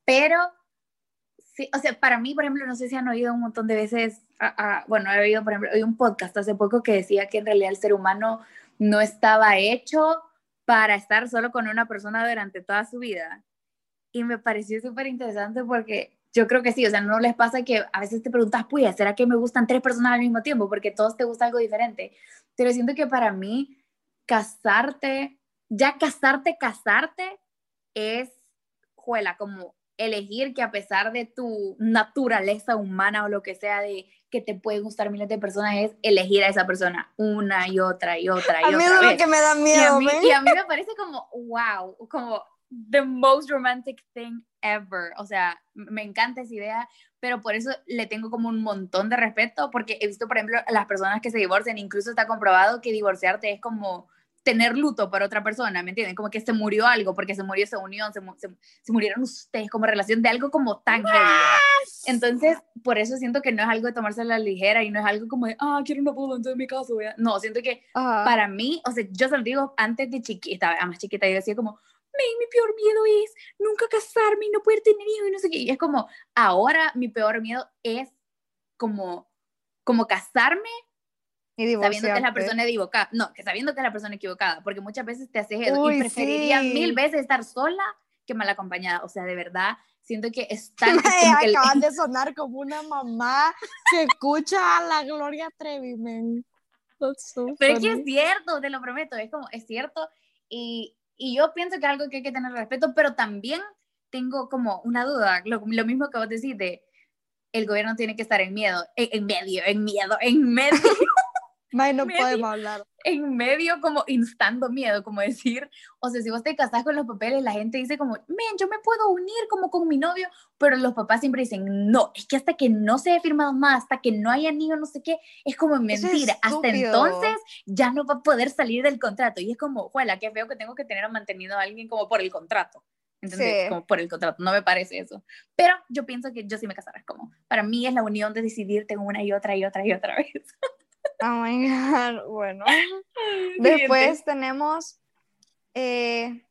pero sí, o sea, para mí, por ejemplo, no sé si han oído un montón de veces, bueno, he oído, por ejemplo, oí un podcast hace poco que decía que en realidad el ser humano no estaba hecho para estar solo con una persona durante toda su vida. Y me pareció súper interesante porque yo creo que sí, o sea, no les pasa que a veces te preguntas, pues, ¿será que me gustan tres personas al mismo tiempo? Porque todos te gusta algo diferente. Pero siento que para mí, casarte, ya casarte, casarte, es, juela, como elegir que a pesar de tu naturaleza humana o lo que sea de que te pueden gustar miles de personas es elegir a esa persona una y otra y otra y a mí otra vez. que me da miedo. y a mí me parece como, wow, como the most romantic thing ever. O sea, me encanta esa idea, pero por eso le tengo como un montón de respeto, porque he visto, por ejemplo, las personas que se divorcian, incluso está comprobado que divorciarte es como tener luto para otra persona, ¿me entienden? Como que se murió algo, porque se murió esa unión, se, se, murieron ustedes como relación de algo como tan Entonces, por eso siento que no es algo de tomarse a la ligera y no es algo como de, ah, quiero una boda, entonces mi caso, no, siento que para mí, o sea, yo se lo digo antes de chiquita, más chiquita, yo decía como, mi peor miedo es nunca casarme y no poder tener hijos y no sé qué. Y es como, ahora mi peor miedo es como, como casarme y sabiendo que es la persona equivocada. No, que sabiendo que es la persona equivocada, porque muchas veces te haces eso y preferiría mil veces estar sola que mal acompañada. O sea, de verdad, siento que es tan... Que el- acabas de sonar como una mamá que escucha a la Gloria Trevi, man. That's so Pero es que es cierto, te lo prometo, es como, es cierto. Y, y yo pienso que es algo que hay que tener respeto, pero también tengo como una duda, lo, lo mismo que vos decís de el gobierno tiene que estar en miedo, en, en medio, en miedo, en medio, Mae, no Maybe. podemos hablar. en medio como instando miedo, como decir, o sea, si vos te casás con los papeles, la gente dice como, men, yo me puedo unir como con mi novio, pero los papás siempre dicen, no, es que hasta que no se haya firmado más, hasta que no haya niño, no sé qué, es como Eso es mentira, hasta entonces ya no va a poder salir del contrato, y es como, juela, qué feo que tengo que tener mantenido a alguien como por el contrato. ¿Entendés? Sí. Como por el contrato, no me parece eso. Pero yo pienso que yo sí me casaré, como, para mí es la unión de decidirte una y otra y otra y otra vez. Oh my God, bueno. Después tenemos, eh,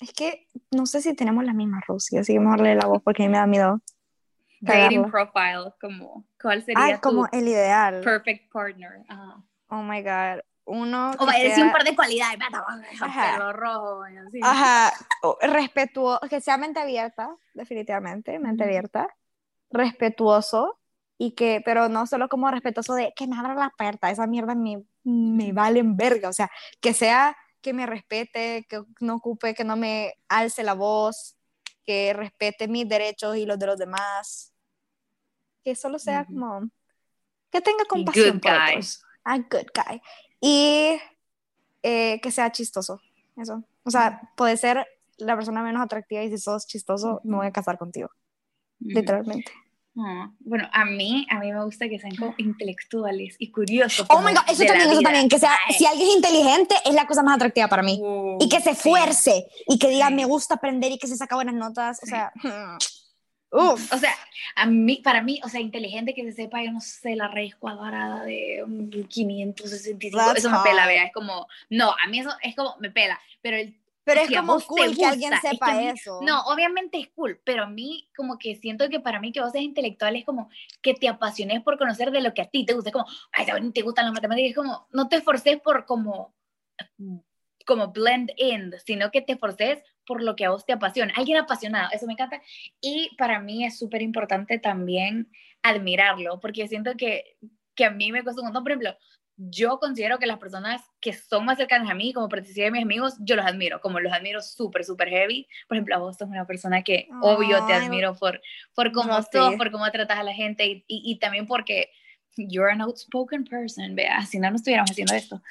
es que no sé si tenemos la misma Rosy, así que mejor lee la voz porque a mí me da miedo. Dating profile, como, ¿cuál sería Ah, como tu el ideal. perfect partner? Ajá. Oh my God. Uno O decir sea- un par de cualidades, Ajá. pelo rojo, así. Ajá, respetuoso, que sea mente abierta, definitivamente, mente abierta, respetuoso, y que, pero no solo como respetuoso de que me abra la puerta, esa mierda me, me valen verga, o sea, que sea que me respete, que no ocupe, que no me alce la voz, que respete mis derechos y los de los demás, que solo sea Ujú. como, que tenga compasión Good por guy. otros, a good guy, y eh, que sea chistoso, eso, o sea, puede ser la persona menos atractiva y si sos chistoso, me voy a casar contigo, Ujú. literalmente. Ah, Bueno, a mí, a mí me gusta que sean como intelectuales y curiosos. Oh my god, eso también, eso vida. también, que sea, Ay. si alguien es inteligente, es la cosa más atractiva para mí. Wow, Y que se sí. esfuerce, y que diga, Sí. me gusta aprender, y que se saca buenas notas, o Sí. sea, uff. O sea, a mí, para mí, o sea, inteligente que se sepa, yo no sé, la raíz cuadrada de un 565, That's eso me pela, vea, es como, no, a mí eso es como, me pela, pero el Pero es si a como cool que alguien gusta, es sepa que a mí- eso. No, obviamente es cool, pero a mí como que siento que para mí que vos seas intelectual es como que te apasiones por conocer de lo que a ti te gusta, es como, ay, también te gustan las matemáticas, es como, no te esforces por como, como blend in, sino que te esforces por lo que a vos te apasiona. Alguien apasionado, eso me encanta. Y para mí es súper importante también admirarlo, porque siento que, que a mí me cuesta un montón, por ejemplo, yo considero que las personas que son más cercanas a mí, como participan de mis amigos, yo los admiro, como los admiro súper, súper heavy. Por ejemplo, a vos sos una persona que obvio te admiro por, por cómo Rosy. sos, por cómo tratas a la gente y, y, y también porque you're an outspoken person, vea, si no, no estuviéramos haciendo esto.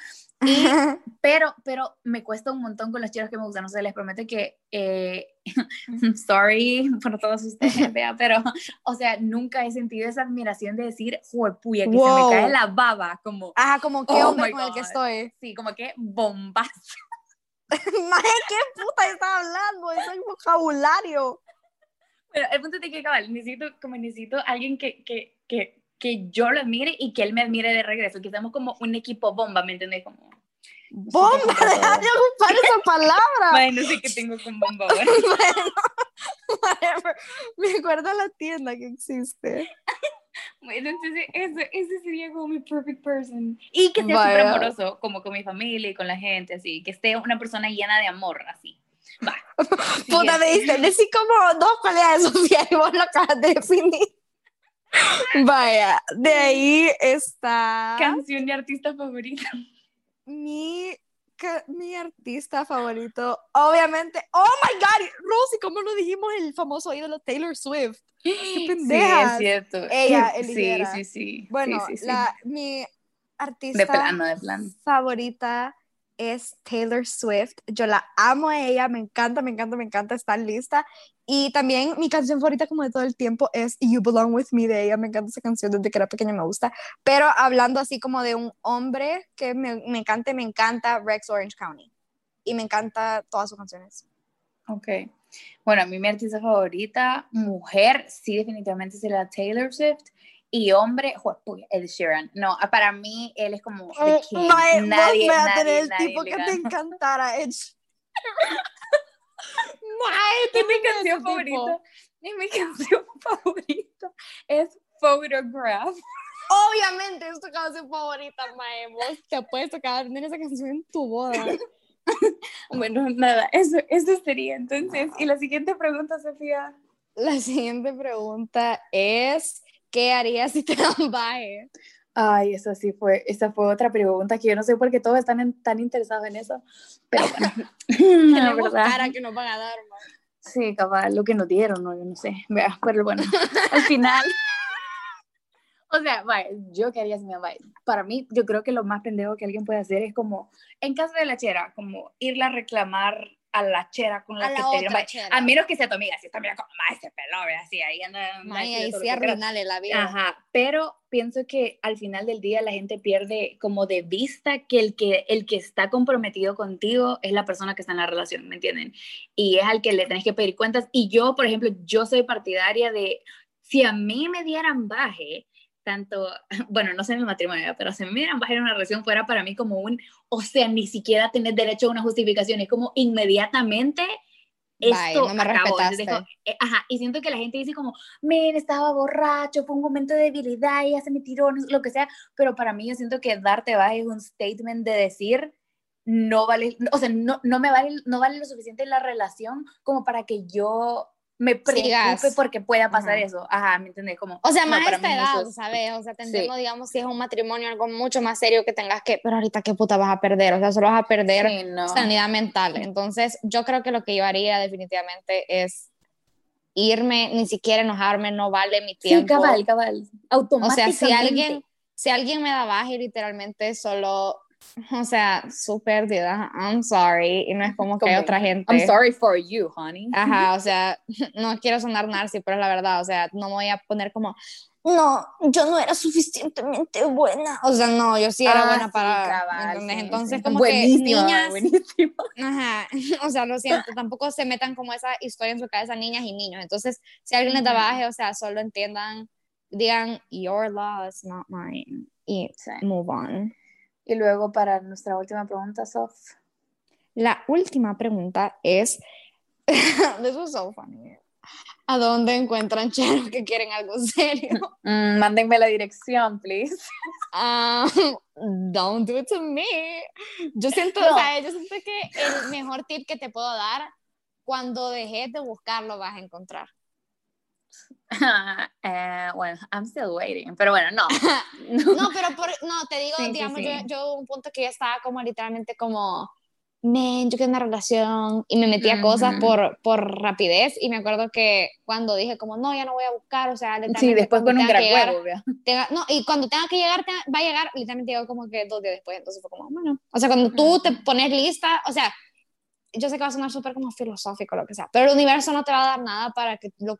Y, pero, pero me cuesta un montón con los chicos que me gustan, no sé, les prometo que, eh, sorry por todos ustedes, vea, pero, o sea, nunca he sentido esa admiración de decir, juepuya, que Wow. se me cae la baba, como, Ajá, como qué Oh hombre con el que estoy. sí, como que bombazo. Maje, ¿qué puta está hablando? Eso es vocabulario. Pero el punto es que, cabal, necesito, como necesito alguien que, que, que, que yo lo admire y que él me admire de regreso, que seamos como un equipo bomba, ¿me entiendes? Como, Bomba, deja de ocupar esa palabra. bueno, no sé qué tengo con bomba, bueno. Whatever. Me acuerdo a la tienda que existe. Bueno, entonces ese, ese sería como mi perfect person. Y que sea súper amoroso, como con mi familia y con la gente, así. Que esté una persona llena de amor, así. Va. Puta, me diste, decí como dos cualidades, Sofía, y vos lo acabas de definir. Vaya, de ahí está Canción y artista favorita. mi, ca- mi artista favorito. Obviamente, oh my god, Rosy, ¿cómo lo dijimos el famoso ídolo Taylor Swift? Sí, pendejas. es cierto. Ella Sí, eligiera. Sí, sí, sí. Bueno, Sí, sí, sí. La, mi artista De plano, de plano. favorita es Taylor Swift. Yo la amo a ella, me encanta, me encanta, me encanta, está lista. Y también mi canción favorita como de todo el tiempo es You Belong With Me de ella. Me encanta esa canción desde que era pequeña, me gusta. Pero hablando así como de un hombre que me, me encanta, me encanta Rex Orange County. Y me encanta todas sus canciones. Ok. Bueno, a mí mi artista favorita, mujer, sí, definitivamente será Taylor Swift. Y hombre, juepuya, Ed Sheeran. No, para mí él es como the king. Nadie, nadie, tener el nadie tipo que te encantara, Edge. Mae, Y mi canción tipo. favorita, y mi canción favorita es Photograph. Obviamente es tu canción favorita, Mae. Vos te vas a tener esa canción en tu boda. Bueno, nada, eso, eso sería entonces. Y la siguiente pregunta, Sofía. La siguiente pregunta es, ¿qué harías si te dan baje? Ay, esa sí fue, esa fue otra pregunta que yo no sé por qué todos están tan interesados en eso, pero bueno. Tenemos cara que nos van a dar, man. Sí, cabal, lo que nos dieron, no, yo no sé. Vea, pero bueno, al final o sea, vaya, yo qué haría si me vaya. Para mí, yo creo que lo más pendejo que alguien puede hacer es como, en caso de la chera, como irla a reclamar a la chera con la, que te dieron. A menos que sea tu amiga, si está mira como, más ese pelo, así, ahí anda. Ay, ahí sí arruinale la vida. Ajá, pero pienso que al final del día la gente pierde como de vista que el que, el que está comprometido contigo es la persona que está en la relación, ¿me entienden? Y es al que le tenés que pedir cuentas. Y yo, por ejemplo, yo soy partidaria de, si a mí me dieran baje, tanto, bueno, no sé en el matrimonio, pero si me miran bajar una relación fuera para mí como un, o sea, ni siquiera tener derecho a una justificación, es como inmediatamente esto no me acabó. Eh, ajá, y siento que la gente dice como, men, estaba borracho, fue un momento de debilidad, ya se me tiró, lo que sea, pero para mí yo siento que darte baja es un statement de decir, no vale, o sea, no, no me vale, no vale lo suficiente la relación como para que yo me preocupe porque pueda pasar eso. Ajá, ¿me entiendes? Como, o sea, más a esta edad, ¿sabes? O sea, te entiendo, digamos, si es un matrimonio, algo mucho más serio que tengas que, pero ahorita qué puta vas a perder, o sea, solo vas a perder sanidad mental. Entonces, yo creo que lo que yo haría definitivamente es irme, ni siquiera enojarme, no vale mi tiempo. Sí, cabal, cabal. Automáticamente. O sea, si alguien, si alguien me da baja y literalmente solo o sea, su pérdida, I'm sorry, y no es como que hay otra gente. I'm sorry for you, honey. Ajá, o sea, no quiero sonar narci, pero es la verdad, o sea, no me voy a poner como, no, yo no era suficientemente buena. O sea, no, yo sí era ah, buena para. Entonces, como que niñas. Buenísimo. Ajá, o sea, lo siento, tampoco se metan como esa historia en su cabeza, niñas y niños. Entonces, si alguien les da baje, o sea, solo entiendan, digan, your loss, not mine, y move on. Y luego para nuestra última pregunta, Sof. La última pregunta es, this was so funny. ¿A dónde encuentran cheros que quieren algo serio? Mm, mándenme la dirección, please. Um, don't do it to me. Yo siento, o sea, yo siento que el mejor tip que te puedo dar, cuando dejes de buscarlo vas a encontrar. Eh, bueno, I'm still waiting, pero bueno, no. no, pero no, te digo, digamos, Yo, yo, un punto que ya estaba como literalmente como, men, yo quiero una relación y me metía cosas por, por rapidez y me acuerdo que cuando dije como, no, ya no voy a buscar, o sea, Sí, después con un gran huevo, No, y cuando tenga que llegar, va a llegar, literalmente llegó como que dos días después, entonces fue como, bueno, o sea, cuando tú te pones lista, o sea, yo sé que va a sonar súper como filosófico, lo que sea, pero el universo no te va a dar nada para que lo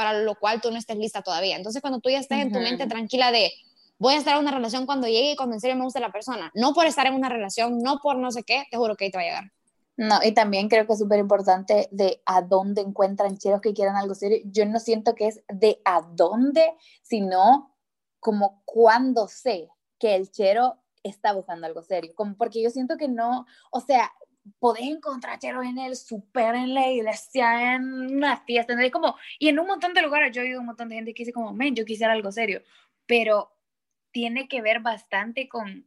para lo cual tú no estés lista todavía. Entonces, cuando tú ya estés en tu mente tranquila de voy a estar en una relación cuando llegue y cuando en serio me guste la persona, no por estar en una relación, no por no sé qué, te juro que ahí te va a llegar. No, y también creo que es súper importante de a dónde encuentran cheros que quieran algo serio. Yo no siento que es de a dónde, sino como cuando sé que el chero está buscando algo serio. Como porque yo siento que no, o sea, podés encontrar cheros en el súper, en la iglesia, en una fiesta, Como, y en un montón de lugares yo he oído un montón de gente que dice como, men, yo quisiera algo serio, pero tiene que ver bastante con,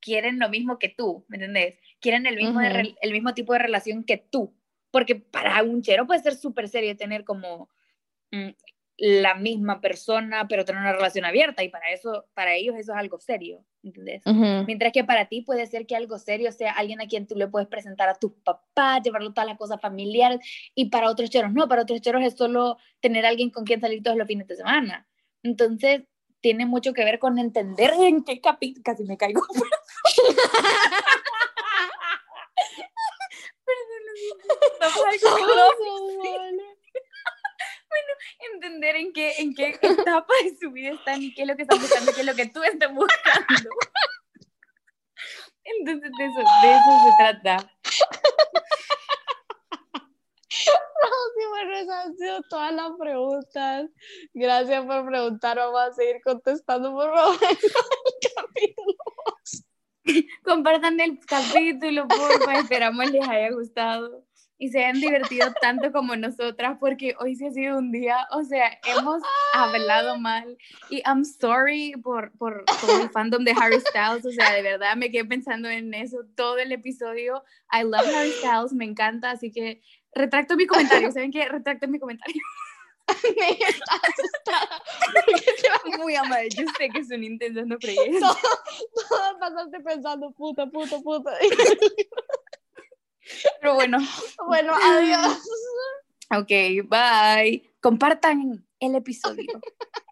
quieren lo mismo que tú, ¿me entendés? Quieren el mismo, el mismo tipo de relación que tú, porque para un chero puede ser súper serio tener como mm, la misma persona, pero tener una relación abierta y para eso, para ellos eso es algo serio, ¿entendés? Mientras que para ti puede ser que algo serio sea alguien a quien tú le puedes presentar a tus papás, llevarlo todas las cosas familiares y para otros cheros no, para otros cheros es solo tener a alguien con quien salir todos los fines de semana. Entonces, tiene mucho que ver con entender en qué capítulo, casi me caigo. Perdón, bueno, entender en qué, en qué etapa de su vida están y qué es lo que están buscando, qué es lo que tú estás buscando. Entonces, de eso, de eso se trata. sí, bueno, esas han sido todas las preguntas. Gracias por preguntar. Vamos a seguir contestando, por favor, el capítulo. Compartan el capítulo, por favor. Esperamos les haya gustado y se hayan divertido tanto como nosotras, porque hoy sí ha sido un día, o sea, hemos hablado mal y I'm sorry por, por todo el fandom de Harry Styles, o sea, de verdad me quedé pensando en eso todo el episodio. I love Harry Styles, me encanta, así que retracto mi comentario, ¿saben qué? Retracto mi comentario. Me está asustada. Muy amable, yo sé que son intentando freír. Todo, todo pasaste pensando, puta, puta, puta. Pero bueno, Bueno, adiós. ok, bye. Compartan el episodio.